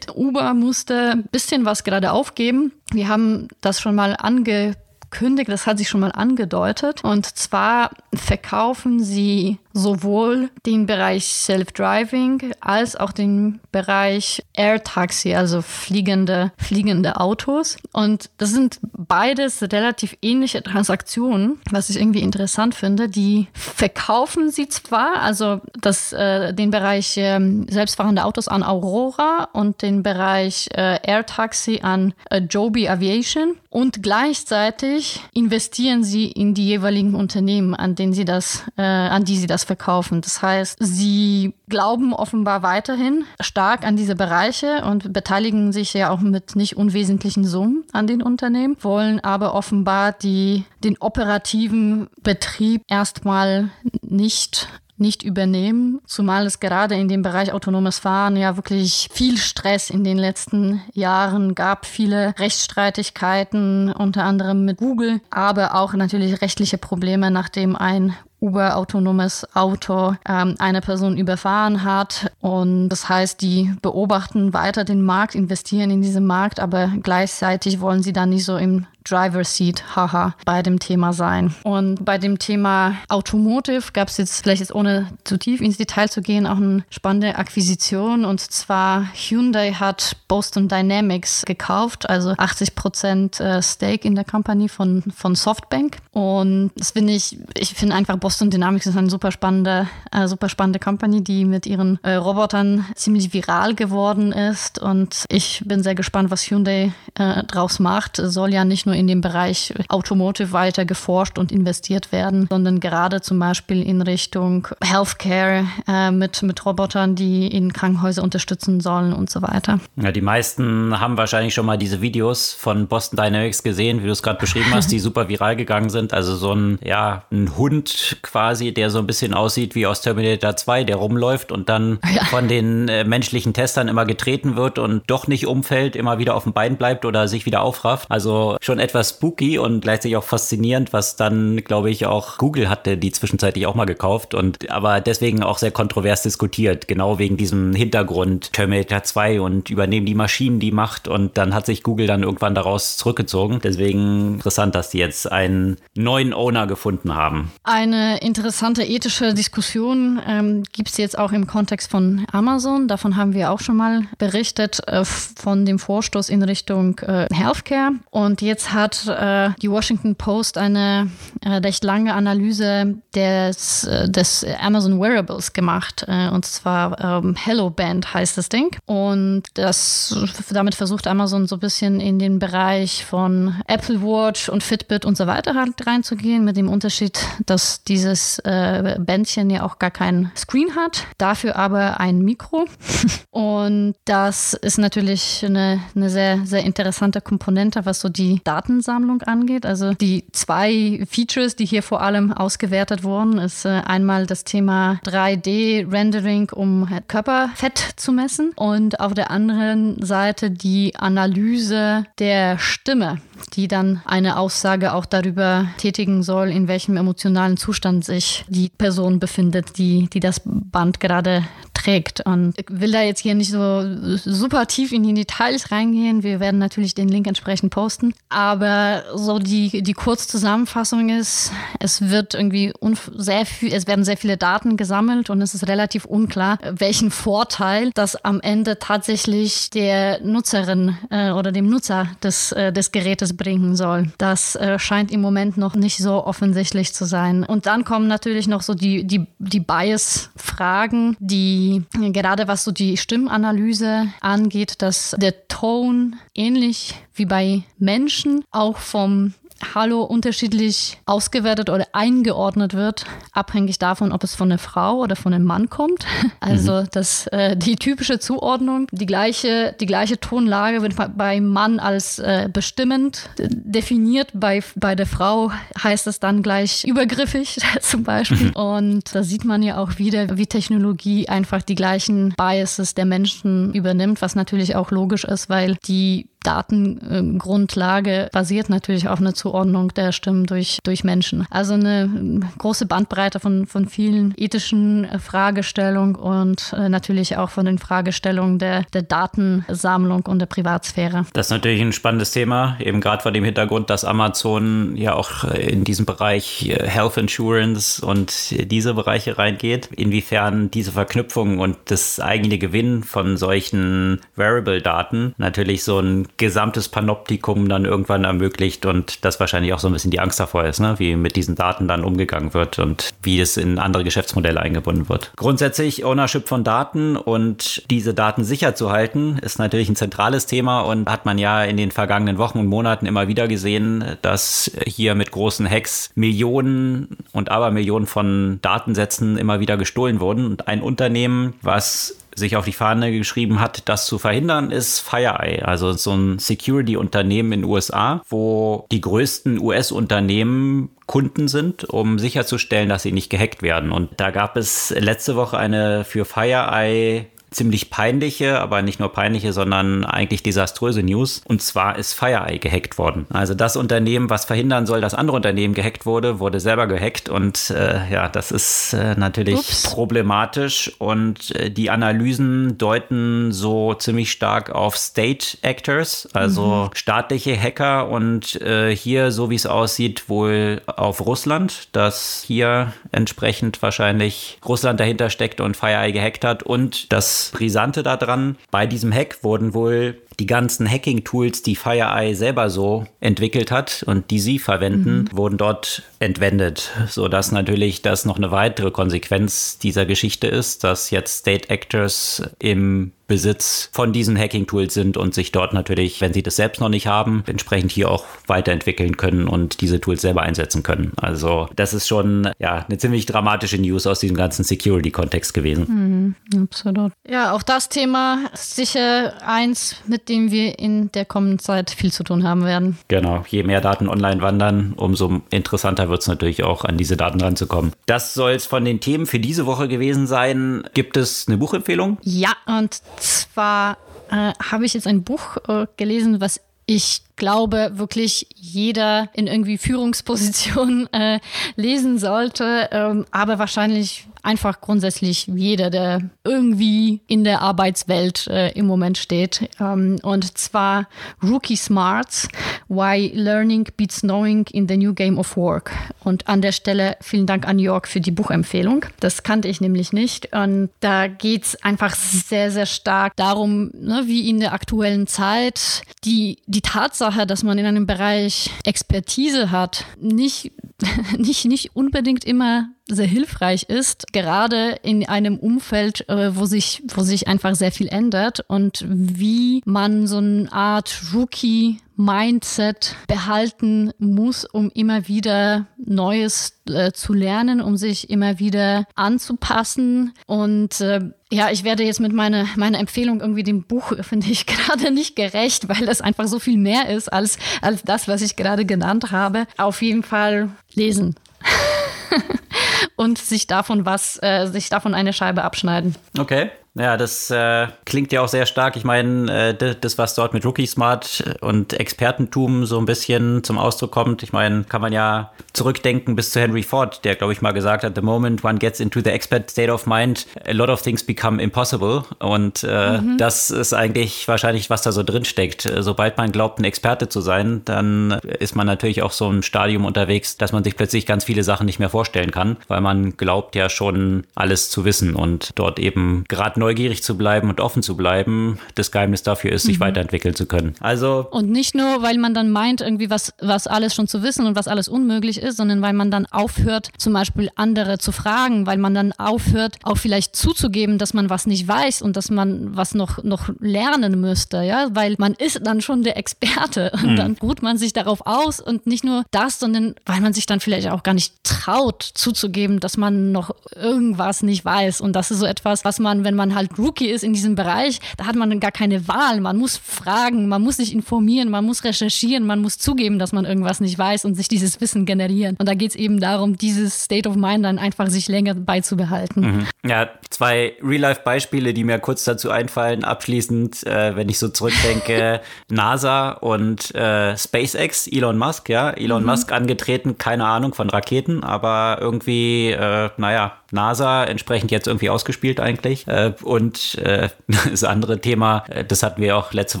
Uber musste ein bisschen was gerade aufgeben. Wir haben das schon mal ange angekündigt, das hat sich schon mal angedeutet. Und zwar verkaufen sie sowohl den Bereich Self-Driving als auch den Bereich Air Taxi, also fliegende, fliegende Autos. Und das sind beides relativ ähnliche Transaktionen, was ich irgendwie interessant finde. Die verkaufen sie zwar, also das, äh, den Bereich äh, selbstfahrende Autos an Aurora und den Bereich äh, Air Taxi an äh, Joby Aviation und gleichzeitig investieren sie in die jeweiligen Unternehmen, an denen sie das, äh, an die sie das verkaufen. Das heißt, sie glauben offenbar weiterhin stark an diese Bereiche und beteiligen sich ja auch mit nicht unwesentlichen Summen an den Unternehmen, wollen aber offenbar die, den operativen Betrieb erstmal nicht nicht übernehmen, zumal es gerade in dem Bereich autonomes Fahren ja wirklich viel Stress in den letzten Jahren gab, viele Rechtsstreitigkeiten, unter anderem mit Google, aber auch natürlich rechtliche Probleme, nachdem ein Uber-autonomes Auto ähm, eine Person überfahren hat. Und das heißt, die beobachten weiter den Markt, investieren in diesen Markt, aber gleichzeitig wollen sie dann nicht so im Driver Seat, haha, bei dem Thema sein. Und bei dem Thema Automotive gab es jetzt, vielleicht jetzt ohne zu tief ins Detail zu gehen, auch eine spannende Akquisition. Und zwar Hyundai hat Boston Dynamics gekauft, also 80 Prozent äh, Stake in der Company von, von Softbank. Und das finde ich, ich finde einfach Boston Dynamics ist eine super spannende, äh, super spannende Company, die mit ihren äh, Robotern ziemlich viral geworden ist. Und ich bin sehr gespannt, was Hyundai äh, draus macht. Soll ja nicht nur in dem Bereich Automotive weiter geforscht und investiert werden, sondern gerade zum Beispiel in Richtung Healthcare äh, mit, mit Robotern, die in Krankenhäuser unterstützen sollen und so weiter. Ja, die meisten haben wahrscheinlich schon mal diese Videos von Boston Dynamics gesehen, wie du es gerade beschrieben hast, die super viral gegangen sind. Also so ein, ja, ein Hund quasi, der so ein bisschen aussieht wie aus Terminator 2, der rumläuft und dann ja. von den äh, menschlichen Testern immer getreten wird und doch nicht umfällt, immer wieder auf dem Bein bleibt oder sich wieder aufrafft. Also schon etwas spooky und gleichzeitig auch faszinierend, was dann, glaube ich, auch Google hatte die zwischenzeitlich auch mal gekauft und aber deswegen auch sehr kontrovers diskutiert, genau wegen diesem Hintergrund Terminator 2 und übernehmen die Maschinen die Macht und dann hat sich Google dann irgendwann daraus zurückgezogen. Deswegen interessant, dass die jetzt einen neuen Owner gefunden haben. Eine interessante ethische Diskussion ähm, gibt es jetzt auch im Kontext von Amazon. Davon haben wir auch schon mal berichtet, äh, von dem Vorstoß in Richtung äh, Healthcare. Und jetzt hat äh, die Washington Post eine äh, recht lange Analyse des, äh, des Amazon Wearables gemacht. Äh, und zwar ähm, Hello Band heißt das Ding. Und das, damit versucht Amazon so ein bisschen in den Bereich von Apple Watch und Fitbit und so weiter halt reinzugehen, mit dem Unterschied, dass dieses äh, Bändchen ja auch gar keinen Screen hat, dafür aber ein Mikro. und das ist natürlich eine, eine sehr, sehr interessante Komponente, was so die Daten Datensammlung angeht. Also die zwei Features, die hier vor allem ausgewertet wurden, ist äh, einmal das Thema 3D-Rendering, um Körperfett zu messen und auf der anderen Seite die Analyse der Stimme die dann eine Aussage auch darüber tätigen soll, in welchem emotionalen Zustand sich die Person befindet, die, die das Band gerade trägt. Und ich will da jetzt hier nicht so super tief in die Details reingehen. Wir werden natürlich den Link entsprechend posten. Aber so die, die Kurzzusammenfassung ist, es wird irgendwie sehr viel, es werden sehr viele Daten gesammelt und es ist relativ unklar, welchen Vorteil das am Ende tatsächlich der Nutzerin äh, oder dem Nutzer des, äh, des Gerätes es bringen soll. Das äh, scheint im Moment noch nicht so offensichtlich zu sein. Und dann kommen natürlich noch so die, die, die Bias-Fragen, die gerade was so die Stimmanalyse angeht, dass der Ton ähnlich wie bei Menschen auch vom Hallo unterschiedlich ausgewertet oder eingeordnet wird, abhängig davon, ob es von einer Frau oder von einem Mann kommt. Also mhm. das, äh, die typische Zuordnung, die gleiche, die gleiche Tonlage wird beim Mann als äh, bestimmend definiert, bei, bei der Frau heißt es dann gleich übergriffig zum Beispiel. Mhm. Und da sieht man ja auch wieder, wie Technologie einfach die gleichen Biases der Menschen übernimmt, was natürlich auch logisch ist, weil die Datengrundlage basiert natürlich auf einer Zuordnung der Stimmen durch, durch Menschen. Also eine große Bandbreite von, von vielen ethischen Fragestellungen und äh, natürlich auch von den Fragestellungen der, der Datensammlung und der Privatsphäre. Das ist natürlich ein spannendes Thema, eben gerade vor dem Hintergrund, dass Amazon ja auch in diesen Bereich äh, Health Insurance und diese Bereiche reingeht. Inwiefern diese Verknüpfung und das eigene Gewinn von solchen Variable-Daten natürlich so ein gesamtes Panoptikum dann irgendwann ermöglicht und das wahrscheinlich auch so ein bisschen die Angst davor ist, ne? wie mit diesen Daten dann umgegangen wird und wie es in andere Geschäftsmodelle eingebunden wird. Grundsätzlich Ownership von Daten und diese Daten sicher zu halten, ist natürlich ein zentrales Thema und hat man ja in den vergangenen Wochen und Monaten immer wieder gesehen, dass hier mit großen Hacks Millionen und Abermillionen von Datensätzen immer wieder gestohlen wurden und ein Unternehmen, was sich auf die Fahne geschrieben hat, das zu verhindern, ist FireEye, also so ein Security-Unternehmen in den USA, wo die größten US-Unternehmen Kunden sind, um sicherzustellen, dass sie nicht gehackt werden. Und da gab es letzte Woche eine für FireEye ziemlich peinliche, aber nicht nur peinliche, sondern eigentlich desaströse News. Und zwar ist FireEye gehackt worden. Also das Unternehmen, was verhindern soll, dass andere Unternehmen gehackt wurde, wurde selber gehackt. Und äh, ja, das ist äh, natürlich Ups. problematisch. Und äh, die Analysen deuten so ziemlich stark auf State Actors, also mhm. staatliche Hacker. Und äh, hier, so wie es aussieht, wohl auf Russland, dass hier entsprechend wahrscheinlich Russland dahinter steckt und FireEye gehackt hat. Und das Brisante daran, bei diesem Hack wurden wohl die ganzen Hacking-Tools, die FireEye selber so entwickelt hat und die sie verwenden, mhm. wurden dort entwendet, sodass natürlich das noch eine weitere Konsequenz dieser Geschichte ist, dass jetzt State Actors im Besitz von diesen Hacking-Tools sind und sich dort natürlich, wenn sie das selbst noch nicht haben, entsprechend hier auch weiterentwickeln können und diese Tools selber einsetzen können. Also das ist schon ja eine ziemlich dramatische News aus diesem ganzen Security-Kontext gewesen. Mhm, absolut. Ja, auch das Thema ist sicher eins, mit dem wir in der kommenden Zeit viel zu tun haben werden. Genau, je mehr Daten online wandern, umso interessanter wird es natürlich auch, an diese Daten ranzukommen. Das soll es von den Themen für diese Woche gewesen sein. Gibt es eine Buchempfehlung? Ja, und zwar äh, habe ich jetzt ein Buch äh, gelesen, was ich glaube, wirklich jeder in irgendwie Führungsposition äh, lesen sollte, ähm, aber wahrscheinlich einfach grundsätzlich jeder, der irgendwie in der Arbeitswelt äh, im Moment steht. Ähm, und zwar Rookie Smarts, Why Learning Beats Knowing in the New Game of Work. Und an der Stelle vielen Dank an Jörg für die Buchempfehlung. Das kannte ich nämlich nicht. Und da geht es einfach sehr, sehr stark darum, ne, wie in der aktuellen Zeit die, die Tatsache, dass man in einem Bereich Expertise hat, nicht, nicht, nicht unbedingt immer sehr hilfreich ist, gerade in einem Umfeld, äh, wo sich, wo sich einfach sehr viel ändert und wie man so eine Art Rookie Mindset behalten muss, um immer wieder Neues äh, zu lernen, um sich immer wieder anzupassen. Und äh, ja, ich werde jetzt mit meiner, meiner Empfehlung irgendwie dem Buch, finde ich, gerade nicht gerecht, weil das einfach so viel mehr ist als, als das, was ich gerade genannt habe. Auf jeden Fall lesen. und sich davon was, äh, sich davon eine Scheibe abschneiden. Okay. Ja, das äh, klingt ja auch sehr stark. Ich meine, äh, das, was dort mit Rookie Smart und Expertentum so ein bisschen zum Ausdruck kommt, ich meine, kann man ja zurückdenken bis zu Henry Ford, der, glaube ich, mal gesagt hat, the moment one gets into the expert state of mind, a lot of things become impossible. Und äh, mhm. das ist eigentlich wahrscheinlich, was da so drin steckt. Sobald man glaubt, ein Experte zu sein, dann ist man natürlich auch so im Stadium unterwegs, dass man sich plötzlich ganz viele Sachen nicht mehr vorstellen kann, weil man glaubt ja schon alles zu wissen und dort eben gerade neugierig zu bleiben und offen zu bleiben, das Geheimnis dafür ist, sich mhm. weiterentwickeln zu können. Also und nicht nur, weil man dann meint, irgendwie was, was alles schon zu wissen und was alles unmöglich ist, sondern weil man dann aufhört, zum Beispiel andere zu fragen, weil man dann aufhört, auch vielleicht zuzugeben, dass man was nicht weiß und dass man was noch, noch lernen müsste, ja, weil man ist dann schon der Experte und mhm. dann ruht man sich darauf aus und nicht nur das, sondern weil man sich dann vielleicht auch gar nicht traut zuzugeben, dass man noch irgendwas nicht weiß und das ist so etwas, was man, wenn man halt Rookie ist in diesem Bereich, da hat man gar keine Wahl, man muss fragen, man muss sich informieren, man muss recherchieren, man muss zugeben, dass man irgendwas nicht weiß und sich dieses Wissen generieren und da geht es eben darum, dieses State of Mind dann einfach sich länger beizubehalten. Mhm. Ja, zwei Real-Life-Beispiele, die mir kurz dazu einfallen, abschließend, äh, wenn ich so zurückdenke, NASA und äh, SpaceX, Elon Musk, ja, Elon mhm. Musk angetreten, keine Ahnung von Raketen, aber irgendwie, äh, naja, NASA entsprechend jetzt irgendwie ausgespielt eigentlich. Äh, und äh, das andere Thema, äh, das hatten wir auch letzte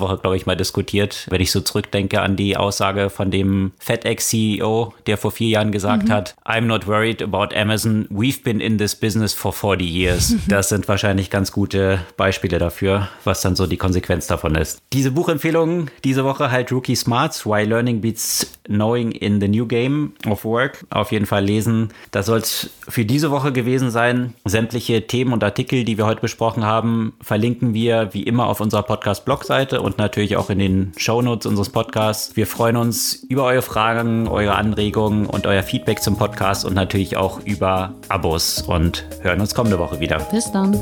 Woche, glaube ich, mal diskutiert, wenn ich so zurückdenke an die Aussage von dem FedEx-CEO, der vor vier Jahren gesagt mhm. hat, I'm not worried about Amazon, we've been in this business for 40 years. Das sind wahrscheinlich ganz gute Beispiele dafür, was dann so die Konsequenz davon ist. Diese Buchempfehlung diese Woche halt Rookie Smarts, Why Learning Beats Knowing in the New Game of Work. Auf jeden Fall lesen. Das soll es für diese Woche gewesen sein. Sämtliche Themen und Artikel, die wir heute besprochen haben, verlinken wir wie immer auf unserer Podcast-Blog-Seite und natürlich auch in den Shownotes unseres Podcasts. Wir freuen uns über eure Fragen, eure Anregungen und euer Feedback zum Podcast und natürlich auch über Abos und hören uns kommende Woche wieder. Bis dann.